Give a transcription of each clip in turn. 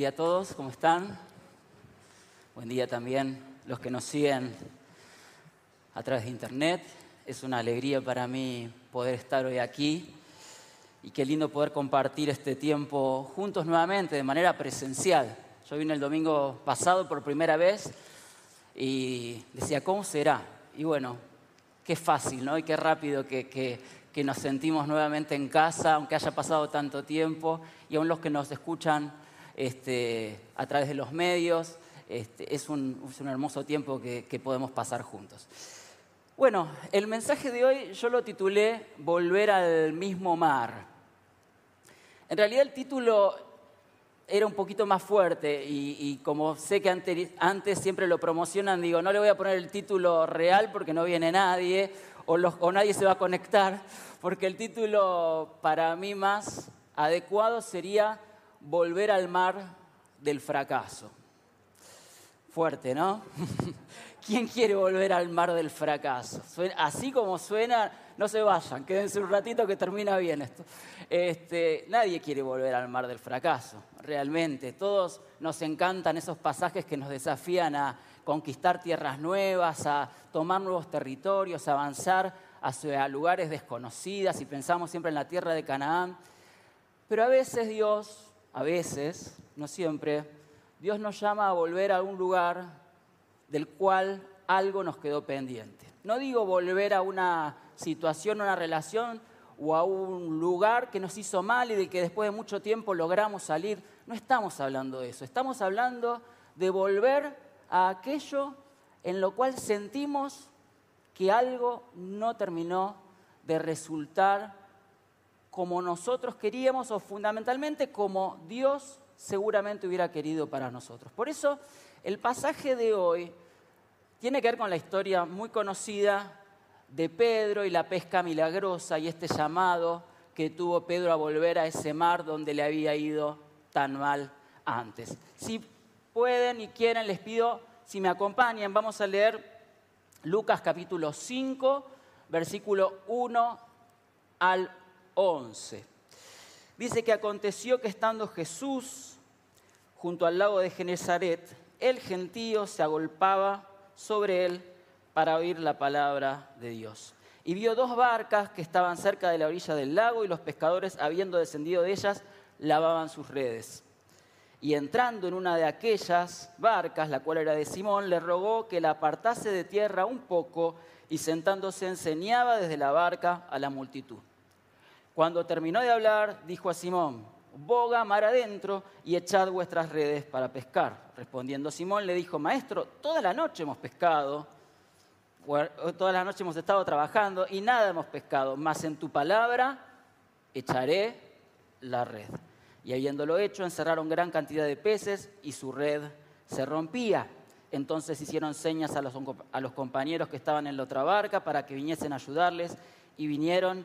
día a todos, ¿cómo están? Buen día también los que nos siguen a través de internet. Es una alegría para mí poder estar hoy aquí y qué lindo poder compartir este tiempo juntos nuevamente de manera presencial. Yo vine el domingo pasado por primera vez y decía, ¿cómo será? Y bueno, qué fácil, ¿no? Y qué rápido que, que nos sentimos nuevamente en casa, aunque haya pasado tanto tiempo, y aún los que nos escuchan este, a través de los medios, este, es, un, hermoso tiempo que, podemos pasar juntos. Bueno, el mensaje de hoy yo lo titulé Volver al mismo mar. En realidad el título era un poquito más fuerte y, como sé que antes, siempre lo promocionan, digo, no le voy a poner el título real porque no viene nadie o nadie se va a conectar, porque el título para mí más adecuado sería Volver al mar del fracaso. Fuerte, ¿no? ¿Quién quiere volver al mar del fracaso? así como suena, no se vayan, quédense un ratito que termina bien esto. Este, nadie quiere volver al mar del fracaso, realmente. Todos nos encantan esos pasajes que nos desafían a conquistar tierras nuevas, a tomar nuevos territorios, a avanzar hacia lugares desconocidas y pensamos siempre en la tierra de Canaán. Pero a veces Dios, a veces, no siempre, Dios nos llama a volver a un lugar del cual algo nos quedó pendiente. No digo volver a una situación, una relación o a un lugar que nos hizo mal y de que después de mucho tiempo logramos salir. No estamos hablando de eso. Estamos hablando de volver a aquello en lo cual sentimos que algo no terminó de resultar como nosotros queríamos o fundamentalmente como Dios seguramente hubiera querido para nosotros. Por eso el pasaje de hoy tiene que ver con la historia muy conocida de Pedro y la pesca milagrosa y este llamado que tuvo Pedro a volver a ese mar donde le había ido tan mal antes. Si pueden y quieren, les pido, si me acompañan, vamos a leer Lucas capítulo 5, versículo 1 al 11. Dice que aconteció que estando Jesús junto al lago de Genezaret, el gentío se agolpaba sobre él para oír la palabra de Dios. Y vio dos barcas que estaban cerca de la orilla del lago y los pescadores, habiendo descendido de ellas, lavaban sus redes. Y entrando en una de aquellas barcas, la cual era de Simón, le rogó que la apartase de tierra un poco y sentándose enseñaba desde la barca a la multitud. Cuando terminó de hablar, dijo a Simón, boga mar adentro y echad vuestras redes para pescar. Respondiendo Simón le dijo, maestro, toda la noche hemos pescado, toda la noche hemos estado trabajando y nada hemos pescado, mas en tu palabra echaré la red. Y habiéndolo hecho, encerraron gran cantidad de peces y su red se rompía. Entonces hicieron señas a los, a los compañeros que estaban en la otra barca para que viniesen a ayudarles y vinieron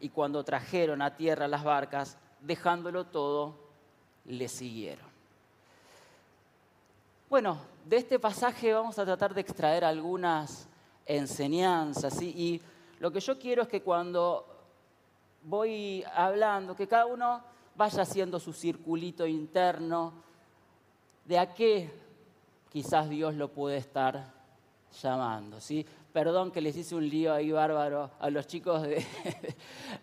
Y cuando trajeron a tierra las barcas, dejándolo todo, le siguieron. Bueno, de este pasaje vamos a tratar de extraer algunas enseñanzas. Y lo que yo quiero es que cuando voy hablando, que cada uno vaya haciendo su circulito interno de a qué quizás Dios lo puede estar llamando. ¿sí? Perdón que les hice un lío ahí bárbaro a los chicos, de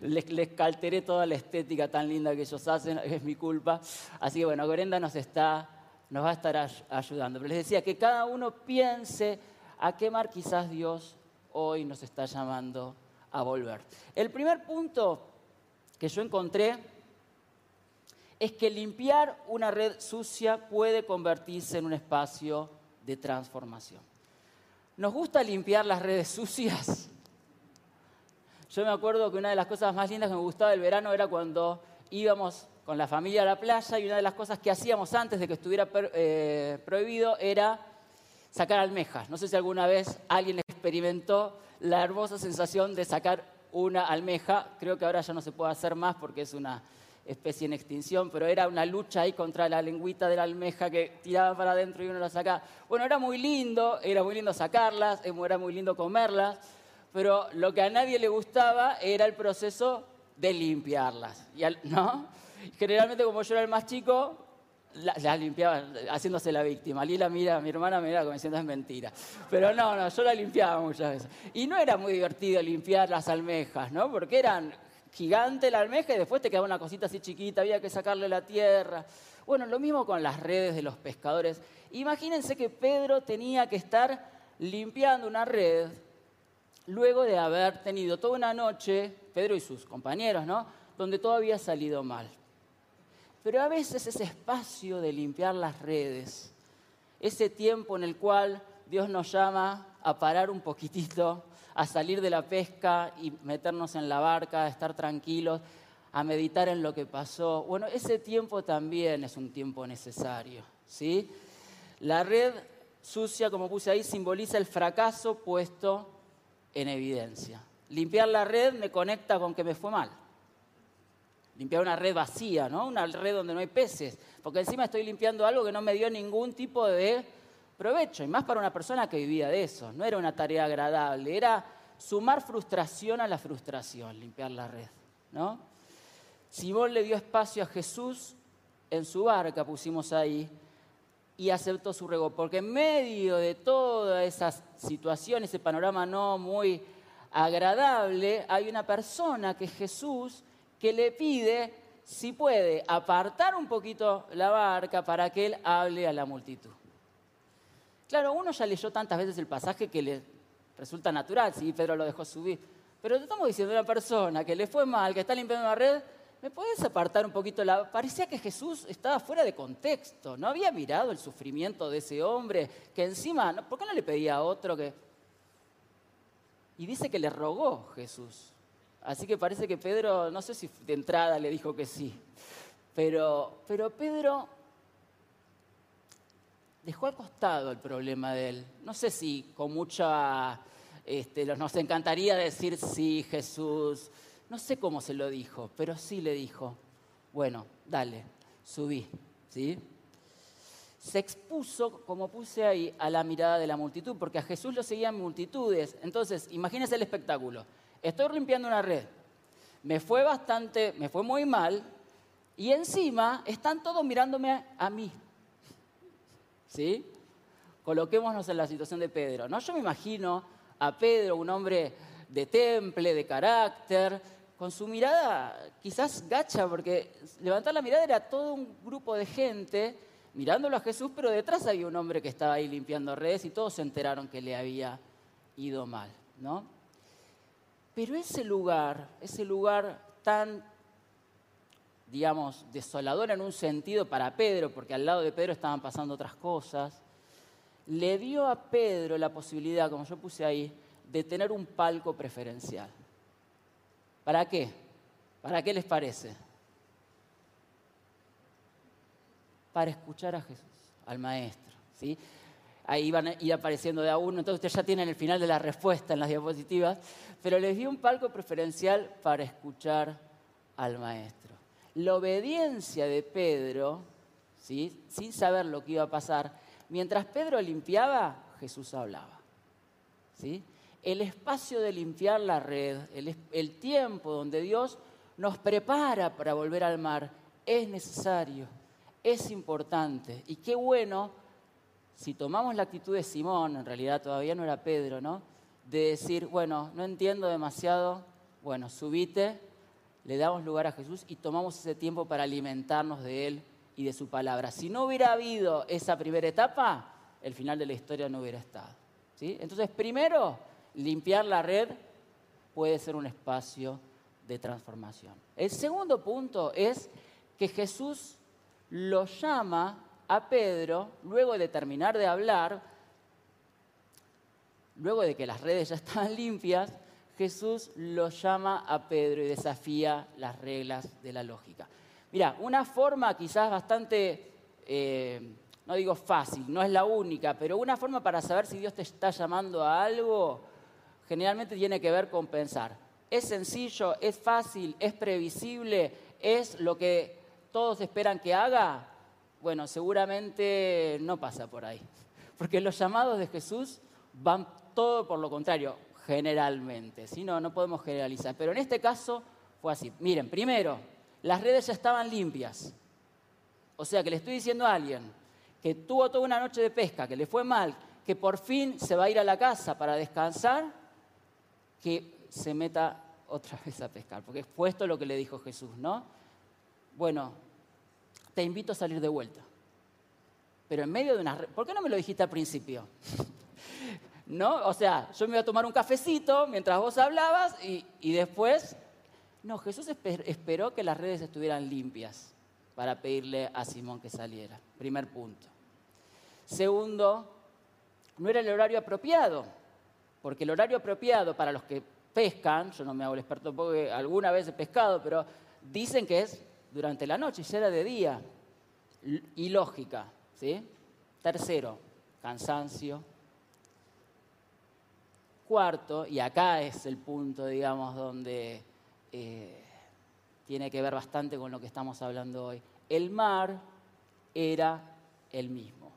les, calteré toda la estética tan linda que ellos hacen, es mi culpa. Así que bueno, Gorenda nos está nos va a estar ayudando. Pero les decía que cada uno piense a qué mar quizás Dios hoy nos está llamando a volver. El primer punto que yo encontré es que limpiar una red sucia puede convertirse en un espacio de transformación. ¿Nos gusta limpiar las redes sucias? Yo me acuerdo que una de las cosas más lindas que me gustaba del verano era cuando íbamos con la familia a la playa y una de las cosas que hacíamos antes de que estuviera eh, prohibido era sacar almejas. No sé si alguna vez alguien experimentó la hermosa sensación de sacar una almeja. Creo que ahora ya no se puede hacer más porque es una especie en extinción, pero era una lucha ahí contra la lengüita de la almeja que tiraba para adentro y uno la sacaba. Bueno, era muy lindo, era muy lindo sacarlas, era muy lindo comerlas, pero lo que a nadie le gustaba era el proceso de limpiarlas, ¿no? Generalmente como yo era el más chico, las limpiaba haciéndose la víctima. Lila mira, mi hermana mira como diciendo es mentira. Pero no, no, yo la limpiaba muchas veces. Y no era muy divertido limpiar las almejas, ¿no? Porque eran gigante la almeja y después te quedaba una cosita así chiquita, había que sacarle la tierra. Bueno, lo mismo con las redes de los pescadores. Imagínense que Pedro tenía que estar limpiando una red luego de haber tenido toda una noche, Pedro y sus compañeros, ¿no? Donde todo había salido mal. Pero a veces ese espacio de limpiar las redes, ese tiempo en el cual Dios nos llama a parar un poquitito, a salir de la pesca y meternos en la barca, a estar tranquilos, a meditar en lo que pasó. Bueno, ese tiempo también es un tiempo necesario, ¿sí? La red sucia, como puse ahí, simboliza el fracaso puesto en evidencia. Limpiar la red me conecta con que me fue mal. Limpiar una red vacía, ¿no? Una red donde no hay peces. Porque encima estoy limpiando algo que no me dio ningún tipo de provecho, y más para una persona que vivía de eso. No era una tarea agradable, era sumar frustración a la frustración, limpiar la red. ¿no? Simón le dio espacio a Jesús en su barca, pusimos ahí, y aceptó su ruego, porque en medio de toda esa situación, ese panorama no muy agradable, hay una persona que es Jesús que le pide si puede apartar un poquito la barca para que él hable a la multitud. Claro, uno ya leyó tantas veces el pasaje que le resulta natural, si Pedro lo dejó subir. Pero te estamos diciendo a una persona que le fue mal, que está limpiando una red, ¿me puedes apartar un poquito la... Parecía que Jesús estaba fuera de contexto, no había mirado el sufrimiento de ese hombre, que encima, ¿por qué no le pedía a otro que... Y dice que le rogó Jesús. Así que parece que Pedro, no sé si de entrada le dijo que sí, pero, pero Pedro dejó al costado el problema de él. No sé si con mucha... Este, nos encantaría decir sí, Jesús. No sé cómo se lo dijo, pero sí le dijo, bueno, dale, subí. ¿sí? Se expuso, como puse ahí, a la mirada de la multitud, porque a Jesús lo seguían multitudes. Entonces, imagínense el espectáculo. Estoy limpiando una red. Me fue bastante, me fue muy mal. Y encima están todos mirándome a mí. ¿Sí? Coloquémonos en la situación de Pedro. ¿no? Yo me imagino a Pedro, un hombre de temple, de carácter, con su mirada quizás gacha, porque levantar la mirada era todo un grupo de gente mirándolo a Jesús, pero detrás había un hombre que estaba ahí limpiando redes y todos se enteraron que le había ido mal, ¿no? Pero ese lugar, ese lugar tan digamos, desoladora en un sentido para Pedro, porque al lado de Pedro estaban pasando otras cosas, le dio a Pedro la posibilidad, como yo puse ahí, de tener un palco preferencial. ¿Para qué? ¿Para qué les parece? Para escuchar a Jesús, al Maestro. ¿sí? Ahí van a apareciendo de a uno, entonces ustedes ya tienen el final de la respuesta en las diapositivas, pero les dio un palco preferencial para escuchar al Maestro la obediencia de Pedro, ¿sí? sin saber lo que iba a pasar, mientras Pedro limpiaba, Jesús hablaba. ¿sí? El espacio de limpiar la red, el, tiempo donde Dios nos prepara para volver al mar, es necesario, es importante. Y qué bueno si tomamos la actitud de Simón, en realidad todavía no era Pedro, ¿no? De decir, bueno, no entiendo demasiado, bueno, subite, le damos lugar a Jesús y tomamos ese tiempo para alimentarnos de Él y de su palabra. Si no hubiera habido esa primera etapa, el final de la historia no hubiera estado. ¿sí? Entonces, primero, limpiar la red puede ser un espacio de transformación. El segundo punto es que Jesús lo llama a Pedro, luego de terminar de hablar, luego de que las redes ya estaban limpias, Jesús lo llama a Pedro y desafía las reglas de la lógica. Mira, una forma quizás bastante eh, no digo fácil, no es la única, pero una forma para saber si Dios te está llamando a algo, generalmente tiene que ver con pensar. Es sencillo, es fácil, es previsible, es lo que todos esperan que haga. Bueno, seguramente no pasa por ahí. Porque los llamados de Jesús van todo por lo contrario, generalmente. Si no, no podemos generalizar. Pero en este caso fue así. Miren, primero, las redes ya estaban limpias. O sea que le estoy diciendo a alguien que tuvo toda una noche de pesca, que le fue mal, que por fin se va a ir a la casa para descansar, que se meta otra vez a pescar. Porque fue esto lo que le dijo Jesús, ¿no? Bueno, te invito a salir de vuelta. Pero en medio de una... ¿Por qué no me lo dijiste al principio? ¿No? O sea, yo me iba a tomar un cafecito mientras vos hablabas y, después no, Jesús esperó que las redes estuvieran limpias para pedirle a Simón que saliera. Primer punto. Segundo, no era el horario apropiado, porque el horario apropiado para los que pescan, yo no me hago el experto porque alguna vez he pescado, pero dicen que es durante la noche, ya era de día. Y lógica, ¿sí? Tercero, cansancio. Cuarto, y acá es el punto, digamos, donde eh, tiene que ver bastante con lo que estamos hablando hoy. El mar era el mismo.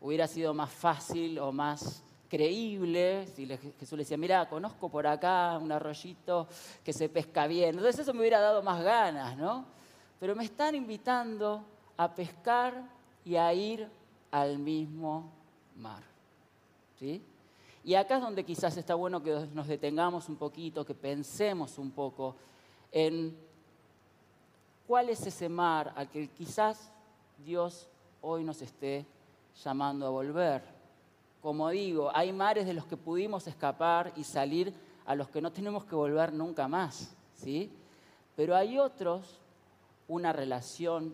Hubiera sido más fácil o más creíble si Jesús le decía, mira, conozco por acá un arroyito que se pesca bien. Entonces eso me hubiera dado más ganas, ¿no? Pero me están invitando a pescar y a ir al mismo mar. Y acá es donde quizás está bueno que nos detengamos un poquito, que pensemos un poco en cuál es ese mar al que quizás Dios hoy nos esté llamando a volver. Como digo, hay mares de los que pudimos escapar y salir a los que no tenemos que volver nunca más, ¿sí? Pero hay otros, una relación,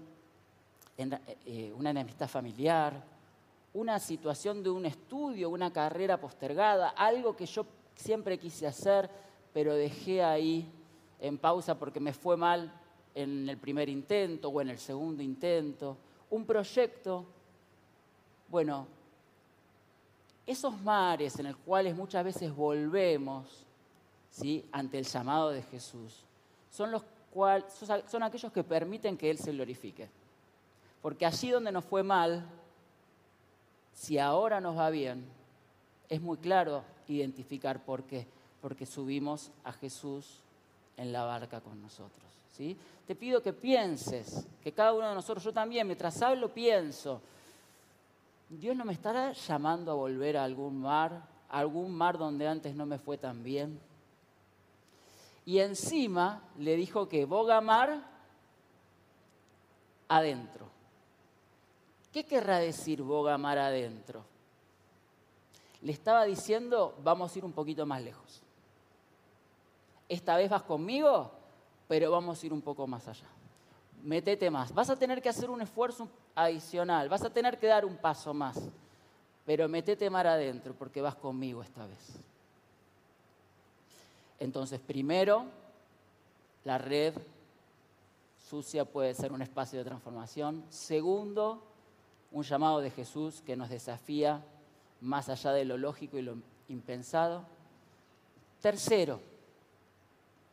eh, una enemistad familiar, una situación de un estudio, una carrera postergada, algo que yo siempre quise hacer, pero dejé ahí en pausa porque me fue mal en el primer intento o en el segundo intento, un proyecto, bueno, esos mares en los cuales muchas veces volvemos ¿sí? ante el llamado de Jesús, son, los son aquellos que permiten que Él se glorifique. Porque allí donde nos fue mal, si ahora nos va bien, es muy claro identificar por qué. Porque subimos a Jesús en la barca con nosotros. ¿sí? Te pido que pienses, que cada uno de nosotros, yo también, mientras hablo, pienso, Dios no me estará llamando a volver a algún mar, a algún mar donde antes no me fue tan bien. Y encima le dijo que boga mar adentro. ¿Qué querrá decir boga mar adentro? Le estaba diciendo, vamos a ir un poquito más lejos. Esta vez vas conmigo, pero vamos a ir un poco más allá. Métete más. Vas a tener que hacer un esfuerzo adicional, vas a tener que dar un paso más, pero metete mar adentro porque vas conmigo esta vez. Entonces, primero, la red sucia puede ser un espacio de transformación. Segundo, un llamado de Jesús que nos desafía más allá de lo lógico y lo impensado. Tercero,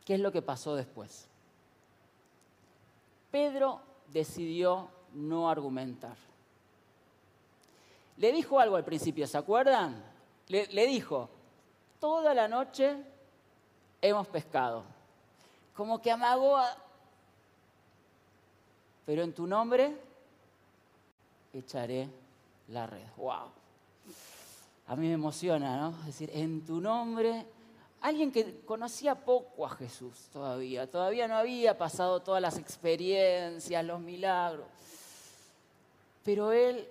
¿qué es lo que pasó después? Pedro decidió no argumentar. Le dijo algo al principio, ¿se acuerdan? Le, dijo, toda la noche hemos pescado. Como que amagó a... Pero en tu nombre echaré la red. ¡Wow! A mí me emociona, ¿no? Es decir, en tu nombre, alguien que conocía poco a Jesús todavía, todavía no había pasado todas las experiencias, los milagros, pero él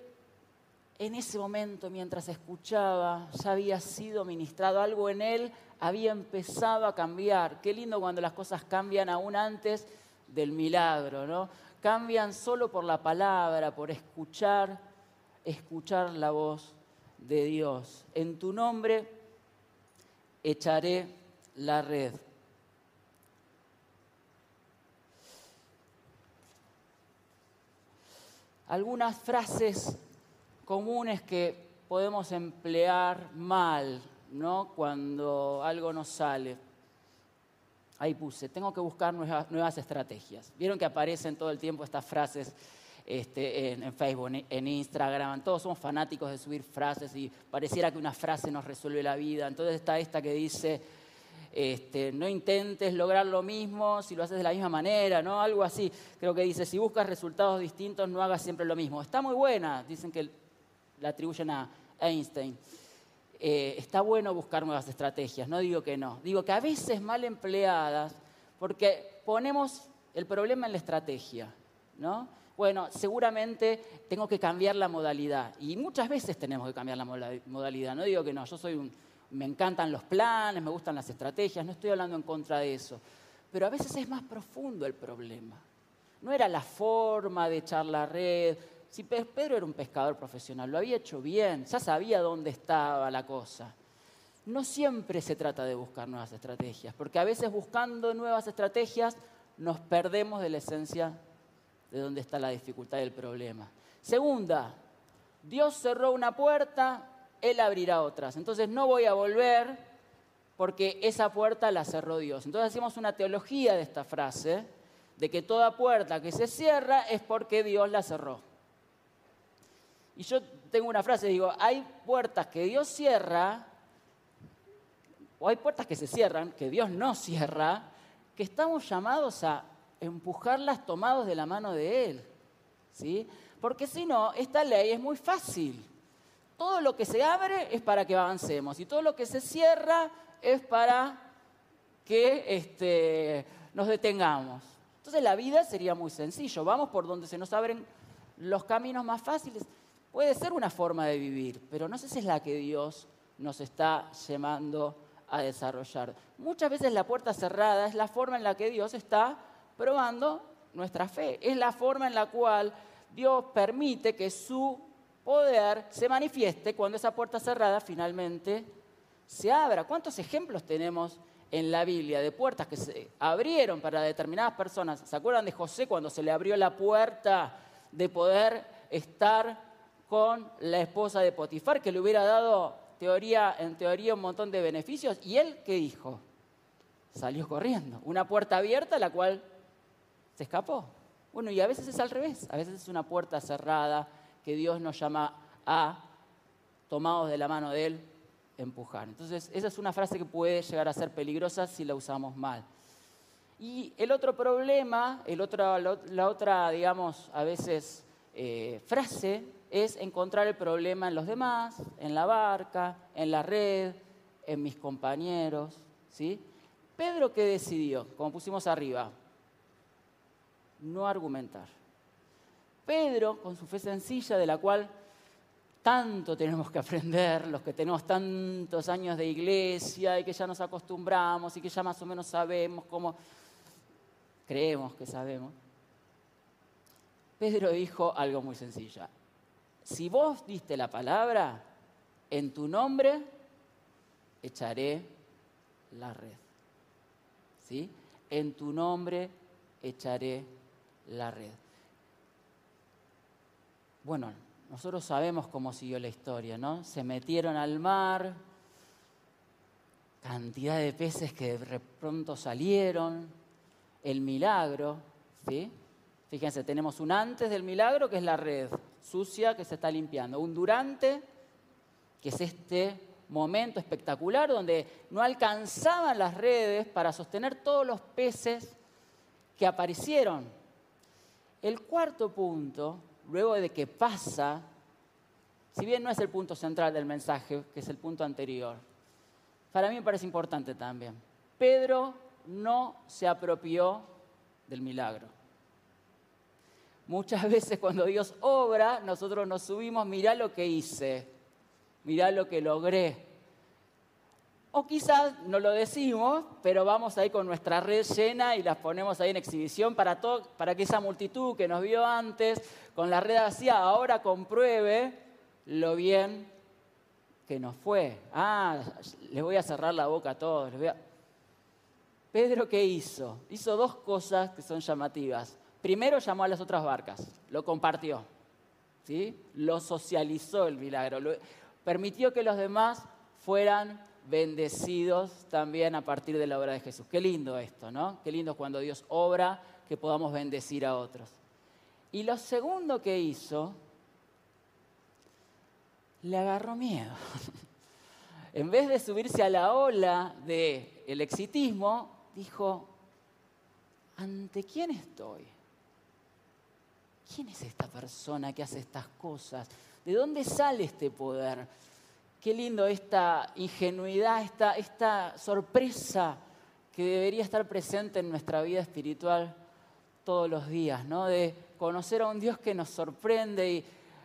en ese momento, mientras escuchaba, ya había sido ministrado, algo en él había empezado a cambiar. Qué lindo cuando las cosas cambian aún antes del milagro, ¿no? Cambian solo por la palabra, por escuchar, escuchar la voz de Dios. En tu nombre echaré la red. algunas frases comunes que podemos emplear mal, ¿no? Cuando algo nos sale. Ahí puse, tengo que buscar nuevas, estrategias. Vieron que aparecen todo el tiempo estas frases este, en, Facebook, en Instagram. Todos somos fanáticos de subir frases y pareciera que una frase nos resuelve la vida. Entonces está esta que dice, este, no intentes lograr lo mismo si lo haces de la misma manera, ¿no? Algo así. Creo que dice, si buscas resultados distintos, no hagas siempre lo mismo. Está muy buena, dicen que la atribuyen a Einstein. Eh, está bueno buscar nuevas estrategias, no digo que no. Digo que a veces mal empleadas, porque ponemos el problema en la estrategia, ¿no? Bueno, seguramente tengo que cambiar la modalidad. Y muchas veces tenemos que cambiar la modalidad. No digo que no, yo soy un, me encantan los planes, me gustan las estrategias, no estoy hablando en contra de eso. Pero a veces es más profundo el problema. No era la forma de echar la red, si Pedro era un pescador profesional, lo había hecho bien, ya sabía dónde estaba la cosa. No siempre se trata de buscar nuevas estrategias, porque a veces buscando nuevas estrategias nos perdemos de la esencia de dónde está la dificultad del problema. Segunda, Dios cerró una puerta, Él abrirá otras. Entonces no voy a volver porque esa puerta la cerró Dios. Entonces hacemos una teología de esta frase, de que toda puerta que se cierra es porque Dios la cerró. Y yo tengo una frase, digo, hay puertas que Dios cierra, o hay puertas que se cierran, que Dios no cierra, que estamos llamados a empujarlas tomados de la mano de Él. ¿sí? Porque si no, esta ley es muy fácil. Todo lo que se abre es para que avancemos y todo lo que se cierra es para que este, nos detengamos. Entonces la vida sería muy sencillo. Vamos por donde se nos abren los caminos más fáciles. Puede ser una forma de vivir, pero no sé si es la que Dios nos está llamando a desarrollar. Muchas veces la puerta cerrada es la forma en la que Dios está probando nuestra fe. Es la forma en la cual Dios permite que su poder se manifieste cuando esa puerta cerrada finalmente se abra. ¿Cuántos ejemplos tenemos en la Biblia de puertas que se abrieron para determinadas personas? ¿Se acuerdan de José cuando se le abrió la puerta de poder estar con la esposa de Potifar, que le hubiera dado teoría, en teoría un montón de beneficios. ¿Y él qué dijo? Salió corriendo. Una puerta abierta, la cual se escapó. Bueno, y a veces es al revés. A veces es una puerta cerrada que Dios nos llama a, tomados de la mano de Él, empujar. Entonces, esa es una frase que puede llegar a ser peligrosa si la usamos mal. Y el otro problema, el otro, la otra, digamos, a veces eh, frase es encontrar el problema en los demás, en la barca, en la red, en mis compañeros. ¿sí? Pedro, ¿qué decidió? Como pusimos arriba, no argumentar. Pedro, con su fe sencilla, de la cual tanto tenemos que aprender, los que tenemos tantos años de iglesia y que ya nos acostumbramos y que ya más o menos sabemos cómo, creemos que sabemos. Pedro dijo algo muy sencillo si vos diste la palabra, en tu nombre echaré la red. ¿Sí? En tu nombre echaré la red. Bueno, nosotros sabemos cómo siguió la historia, ¿no? Se metieron al mar, cantidad de peces que de pronto salieron, el milagro, ¿sí? Fíjense, tenemos un antes del milagro que es la red sucia que se está limpiando, un durante que es este momento espectacular donde no alcanzaban las redes para sostener todos los peces que aparecieron. El cuarto punto, luego de que pasa, si bien no es el punto central del mensaje, que es el punto anterior, para mí me parece importante también. Pedro no se apropió del milagro. Muchas veces cuando Dios obra, nosotros nos subimos, mirá lo que hice, mirá lo que logré. O quizás no lo decimos, pero vamos ahí con nuestra red llena y las ponemos ahí en exhibición para, todo, para que esa multitud que nos vio antes, con la red vacía, ahora compruebe lo bien que nos fue. Ah, les voy a cerrar la boca a todos. Pedro, ¿qué hizo? Hizo dos cosas que son llamativas. Primero llamó a las otras barcas, lo compartió. ¿sí? Lo socializó el milagro, permitió que los demás fueran bendecidos también a partir de la obra de Jesús. Qué lindo esto, ¿no? Qué lindo cuando Dios obra que podamos bendecir a otros. Y lo segundo que hizo, le agarró miedo. en vez de subirse a la ola del el exitismo, dijo, ¿ante quién estoy? ¿Quién es esta persona que hace estas cosas? ¿De dónde sale este poder? Qué lindo esta ingenuidad, esta, esta sorpresa que debería estar presente en nuestra vida espiritual todos los días, ¿no? De conocer a un Dios que nos sorprende y,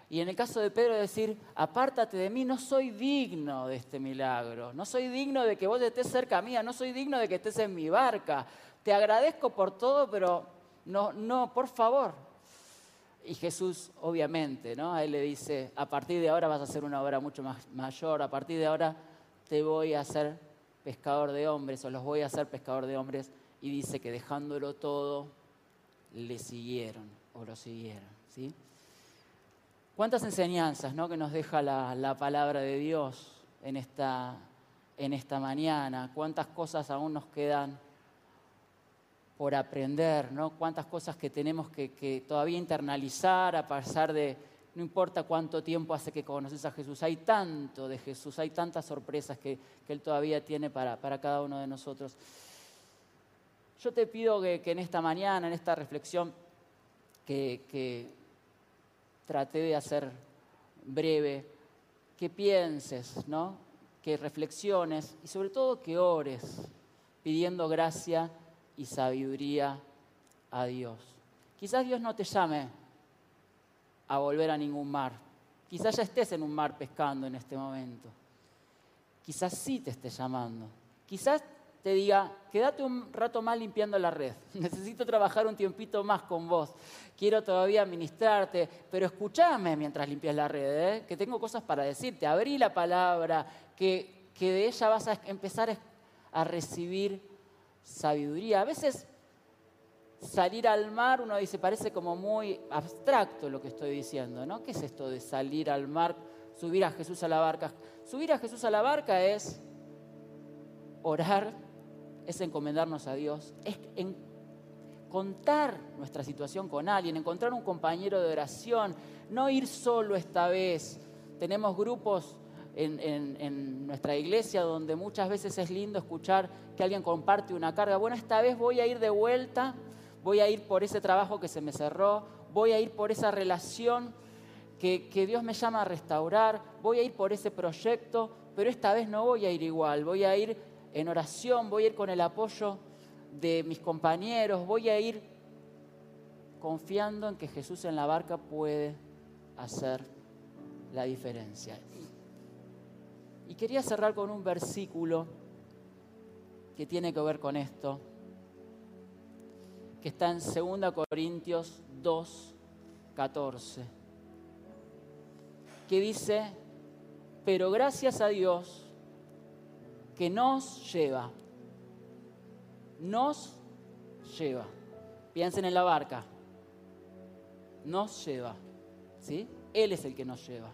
y en el caso de Pedro decir, apártate de mí, no soy digno de este milagro, no soy digno de que vos estés cerca mía, no soy digno de que estés en mi barca. Te agradezco por todo, pero no, no, por favor, y Jesús, obviamente, ¿no? A él le dice, a partir de ahora vas a hacer una obra mucho más mayor, a partir de ahora te voy a hacer pescador de hombres, o los voy a hacer pescador de hombres. Y dice que dejándolo todo, le siguieron, o lo siguieron, ¿sí? ¿Cuántas enseñanzas ¿no? que nos deja la, la palabra de Dios en esta, en esta mañana? ¿Cuántas cosas aún nos quedan por aprender, ¿no? Cuántas cosas que tenemos que, todavía internalizar a pasar de, no importa cuánto tiempo hace que conoces a Jesús, hay tanto de Jesús, hay tantas sorpresas que, Él todavía tiene para, cada uno de nosotros. Yo te pido que, en esta mañana, en esta reflexión que, que traté de hacer breve, que pienses, ¿no? que reflexiones y sobre todo que ores pidiendo gracia y sabiduría a Dios. Quizás Dios no te llame a volver a ningún mar. Quizás ya estés en un mar pescando en este momento. Quizás sí te esté llamando. Quizás te diga, quédate un rato más limpiando la red. Necesito trabajar un tiempito más con vos. Quiero todavía ministrarte, pero escúchame mientras limpias la red, ¿eh? que tengo cosas para decirte. Abrí la palabra, que, que de ella vas a empezar a recibir sabiduría. A veces salir al mar, uno dice, parece como muy abstracto lo que estoy diciendo, ¿no? ¿Qué es esto de salir al mar, subir a Jesús a la barca? Subir a Jesús a la barca es orar, es encomendarnos a Dios, es contar nuestra situación con alguien, encontrar un compañero de oración, no ir solo esta vez. Tenemos grupos en, nuestra iglesia donde muchas veces es lindo escuchar que alguien comparte una carga. Bueno, esta vez voy a ir de vuelta, voy a ir por ese trabajo que se me cerró, voy a ir por esa relación que, que Dios me llama a restaurar, voy a ir por ese proyecto, pero esta vez no voy a ir igual, voy a ir en oración, voy a ir con el apoyo de mis compañeros, voy a ir confiando en que Jesús en la barca puede hacer la diferencia. Y quería cerrar con un versículo que tiene que ver con esto, que está en 2 Corintios 2, 14, que dice, pero gracias a Dios que nos lleva, nos lleva. Piensen en la barca, nos lleva, ¿sí? Él es el que nos lleva.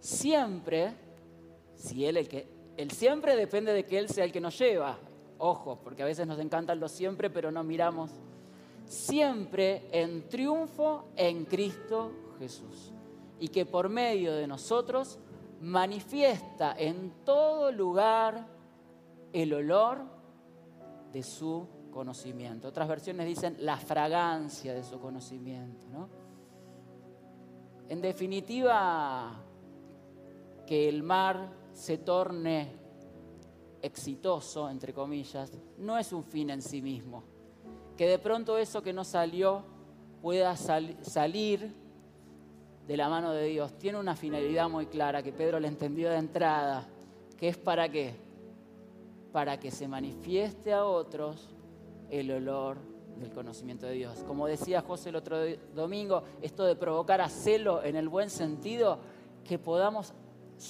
Siempre si él el que él siempre depende de que él sea el que nos lleva. Ojo, porque a veces nos encantan los siempre, pero no miramos siempre en triunfo en Cristo Jesús. Y que por medio de nosotros manifiesta en todo lugar el olor de su conocimiento. Otras versiones dicen la fragancia de su conocimiento. En definitiva, que el mar se torne exitoso, entre comillas, no es un fin en sí mismo. Que de pronto eso que no salió pueda salir de la mano de Dios. Tiene una finalidad muy clara que Pedro le entendió de entrada, que es para qué? Para que se manifieste a otros el olor del conocimiento de Dios. Como decía José el otro domingo, esto de provocar a celo en el buen sentido, que podamos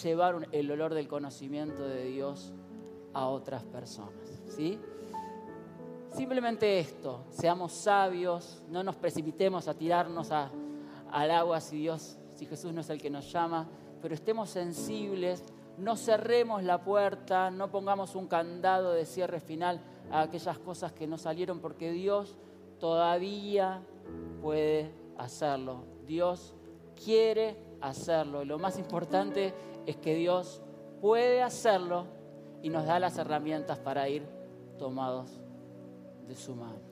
llevar el olor del conocimiento de Dios a otras personas. ¿sí? Simplemente esto, seamos sabios, no nos precipitemos a tirarnos al agua si Dios, si Jesús no es el que nos llama, pero estemos sensibles, no cerremos la puerta, no pongamos un candado de cierre final a aquellas cosas que no salieron, porque Dios todavía puede hacerlo. Dios quiere hacerlo. Y lo más importante es que Dios puede hacerlo y nos da las herramientas para ir tomados de su mano.